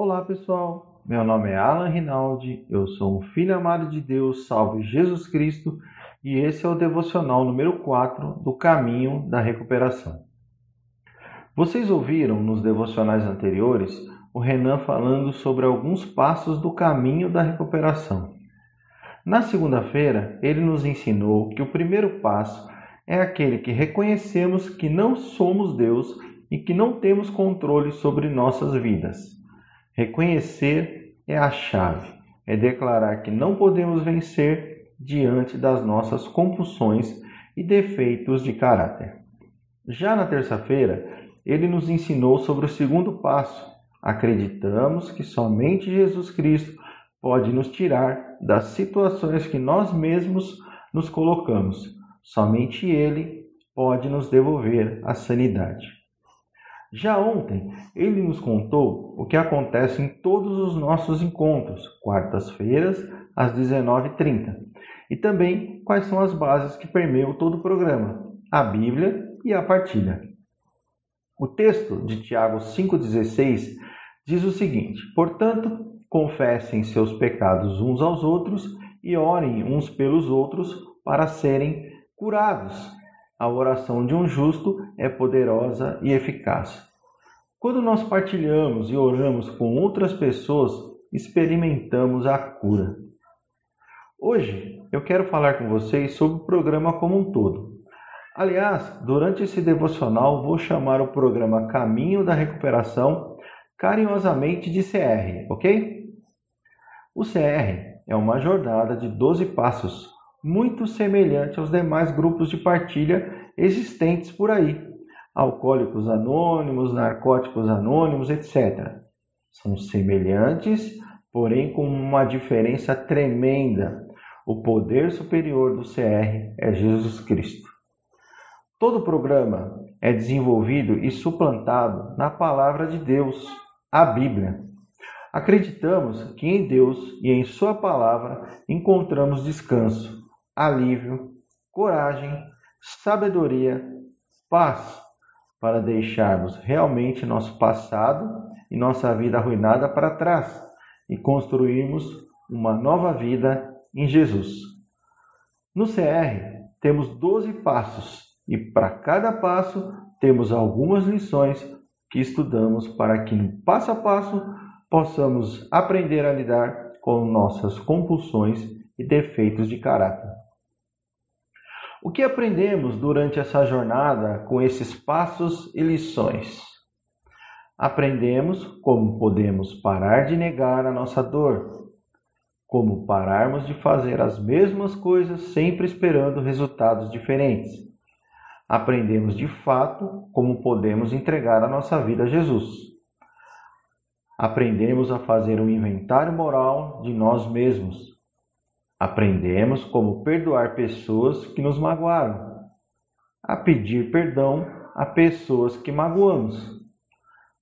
Olá pessoal, meu nome é Alan Rinaldi, eu sou um filho amado de Deus, salve Jesus Cristo, e esse é o devocional número 4 do Caminho da Recuperação. Vocês ouviram nos devocionais anteriores o Renan falando sobre alguns passos do caminho da recuperação. Na segunda-feira, ele nos ensinou que o primeiro passo é aquele que reconhecemos que não somos Deus e que não temos controle sobre nossas vidas. Reconhecer é a chave, é declarar que não podemos vencer diante das nossas compulsões e defeitos de caráter. Já na terça-feira, ele nos ensinou sobre o segundo passo. Acreditamos que somente Jesus Cristo pode nos tirar das situações que nós mesmos nos colocamos. Somente Ele pode nos devolver a sanidade. Já ontem, ele nos contou o que acontece em todos os nossos encontros, quartas-feiras, às 19h30, e também quais são as bases que permeiam todo o programa, a Bíblia e a partilha. O texto de Tiago 5,16 diz o seguinte: Portanto, confessem seus pecados uns aos outros e orem uns pelos outros para serem curados. A oração de um justo é poderosa e eficaz. Quando nós partilhamos e oramos com outras pessoas, experimentamos a cura. Hoje eu quero falar com vocês sobre o programa como um todo. Aliás, durante esse devocional vou chamar o programa Caminho da Recuperação carinhosamente de CR, ok? O CR é uma jornada de 12 passos muito semelhante aos demais grupos de partilha existentes por aí. Alcoólicos Anônimos, Narcóticos Anônimos, etc. São semelhantes, porém com uma diferença tremenda. O poder superior do CR é Jesus Cristo. Todo programa é desenvolvido e suplantado na palavra de Deus, a Bíblia. Acreditamos que em Deus e em Sua palavra encontramos descanso, alívio, coragem, sabedoria, paz, para deixarmos realmente nosso passado e nossa vida arruinada para trás e construirmos uma nova vida em Jesus. No CR, temos 12 passos e para cada passo temos algumas lições que estudamos para que no passo a passo possamos aprender a lidar com nossas compulsões e defeitos de caráter. O que aprendemos durante essa jornada com esses passos e lições? Aprendemos como podemos parar de negar a nossa dor, como pararmos de fazer as mesmas coisas sempre esperando resultados diferentes. Aprendemos de fato como podemos entregar a nossa vida a Jesus. Aprendemos a fazer um inventário moral de nós mesmos Aprendemos como perdoar pessoas que nos magoaram, a pedir perdão a pessoas que magoamos.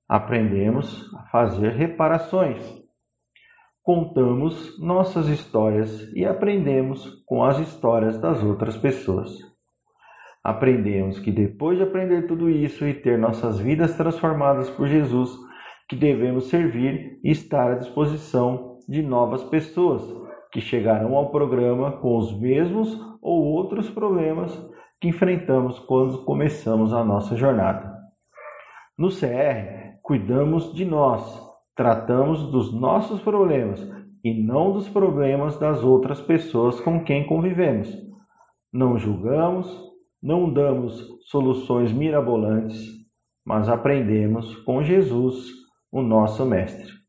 Aprendemos a fazer reparações. Contamos nossas histórias e aprendemos com as histórias das outras pessoas. Aprendemos que depois de aprender tudo isso e ter nossas vidas transformadas por Jesus, que devemos servir e estar à disposição de novas pessoas que chegarão ao programa com os mesmos ou outros problemas que enfrentamos quando começamos a nossa jornada. No CR, cuidamos de nós, tratamos dos nossos problemas e não dos problemas das outras pessoas com quem convivemos. Não julgamos, não damos soluções mirabolantes, mas aprendemos com Jesus, o nosso Mestre.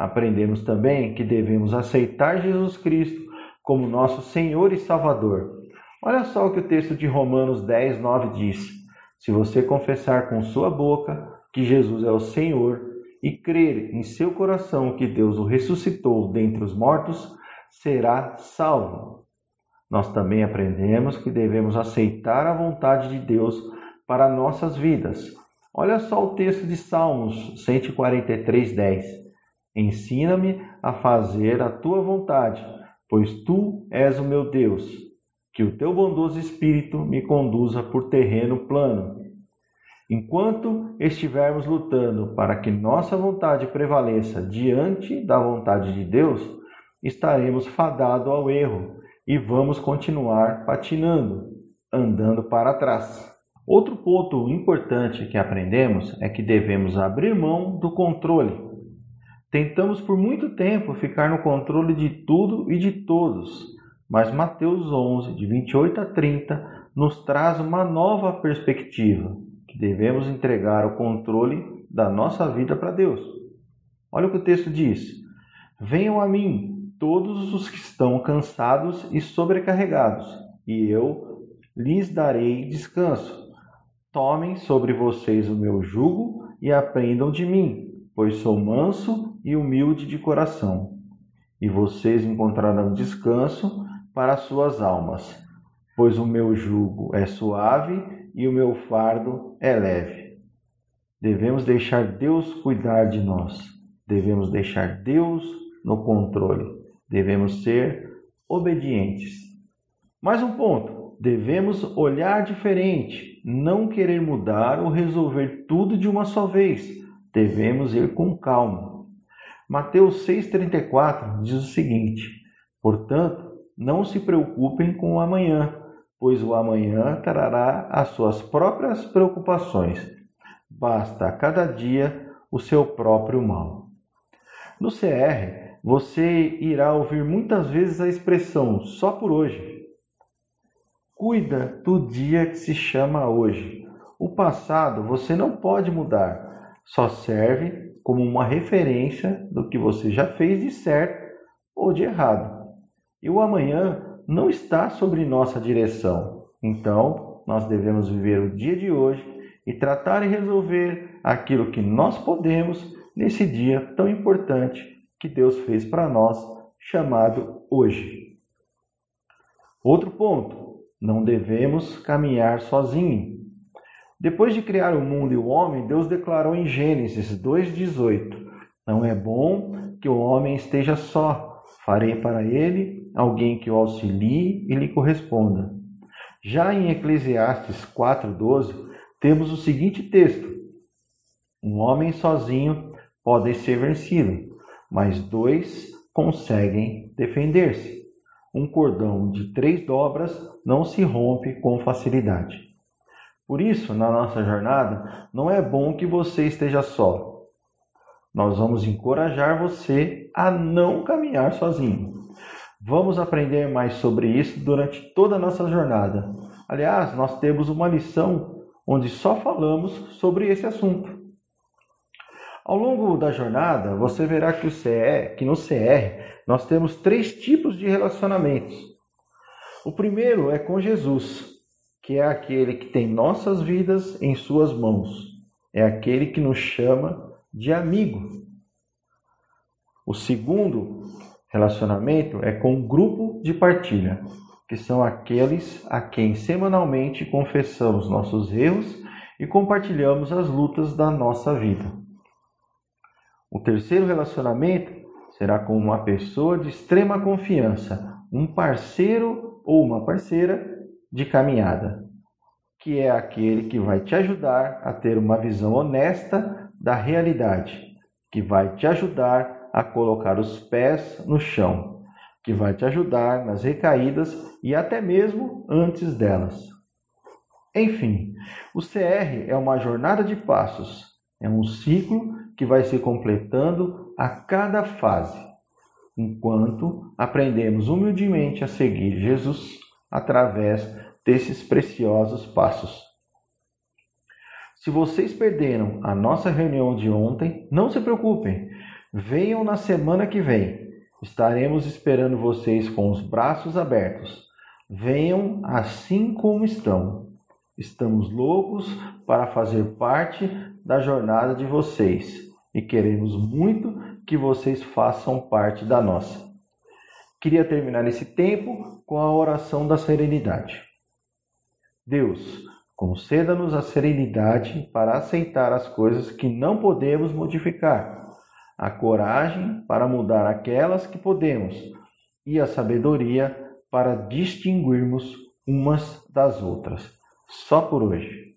Aprendemos também que devemos aceitar Jesus Cristo como nosso Senhor e Salvador. Olha só o que o texto de Romanos 10, 9 diz: Se você confessar com sua boca que Jesus é o Senhor e crer em seu coração que Deus o ressuscitou dentre os mortos, será salvo. Nós também aprendemos que devemos aceitar a vontade de Deus para nossas vidas. Olha só o texto de Salmos 143, 10. Ensina-me a fazer a tua vontade, pois tu és o meu Deus. Que o teu bondoso espírito me conduza por terreno plano. Enquanto estivermos lutando para que nossa vontade prevaleça diante da vontade de Deus, estaremos fadados ao erro e vamos continuar patinando, andando para trás. Outro ponto importante que aprendemos é que devemos abrir mão do controle. Tentamos por muito tempo ficar no controle de tudo e de todos, mas Mateus 11, de 28 a 30, nos traz uma nova perspectiva que devemos entregar o controle da nossa vida para Deus. Olha o que o texto diz: Venham a mim todos os que estão cansados e sobrecarregados, e eu lhes darei descanso. Tomem sobre vocês o meu jugo e aprendam de mim, pois sou manso e humilde de coração, e vocês encontrarão descanso para as suas almas, pois o meu jugo é suave e o meu fardo é leve. Devemos deixar Deus cuidar de nós. Devemos deixar Deus no controle. Devemos ser obedientes. Mais um ponto: devemos olhar diferente, não querer mudar ou resolver tudo de uma só vez. Devemos ir com calma. Mateus 6,34 diz o seguinte: Portanto, não se preocupem com o amanhã, pois o amanhã trará as suas próprias preocupações. Basta a cada dia o seu próprio mal. No CR, você irá ouvir muitas vezes a expressão só por hoje. Cuida do dia que se chama hoje. O passado você não pode mudar, só serve como uma referência do que você já fez de certo ou de errado. E o amanhã não está sobre nossa direção. Então, nós devemos viver o dia de hoje e tratar e resolver aquilo que nós podemos nesse dia tão importante que Deus fez para nós, chamado hoje. Outro ponto: não devemos caminhar sozinho. Depois de criar o mundo e o homem, Deus declarou em Gênesis 2,18: Não é bom que o homem esteja só. Farei para ele alguém que o auxilie e lhe corresponda. Já em Eclesiastes 4:12, temos o seguinte texto: Um homem sozinho pode ser vencido, mas dois conseguem defender-se. Um cordão de três dobras não se rompe com facilidade. Por isso, na nossa jornada, não é bom que você esteja só. Nós vamos encorajar você a não caminhar sozinho. Vamos aprender mais sobre isso durante toda a nossa jornada. Aliás, nós temos uma lição onde só falamos sobre esse assunto. Ao longo da jornada, você verá que, CR, que no CR nós temos três tipos de relacionamentos. O primeiro é com Jesus, que é aquele que tem nossas vidas em suas mãos. É aquele que nos chama de amigo. O segundo Relacionamento é com um grupo de partilha, que são aqueles a quem semanalmente confessamos nossos erros e compartilhamos as lutas da nossa vida. O terceiro relacionamento será com uma pessoa de extrema confiança, um parceiro ou uma parceira de caminhada, que é aquele que vai te ajudar a ter uma visão honesta da realidade, que vai te ajudar a colocar os pés no chão, que vai te ajudar nas recaídas e até mesmo antes delas. Enfim, o CR é uma jornada de passos, é um ciclo que vai se completando a cada fase, enquanto aprendemos humildemente a seguir Jesus através desses preciosos passos. Se vocês perderam a nossa reunião de ontem, não se preocupem, Venham na semana que vem. Estaremos esperando vocês com os braços abertos. Venham assim como estão. Estamos loucos para fazer parte da jornada de vocês e queremos muito que vocês façam parte da nossa. Queria terminar esse tempo com a oração da serenidade. Deus, conceda-nos a serenidade para aceitar as coisas que não podemos modificar a coragem para mudar aquelas que podemos e a sabedoria para distinguirmos umas das outras. Só por hoje.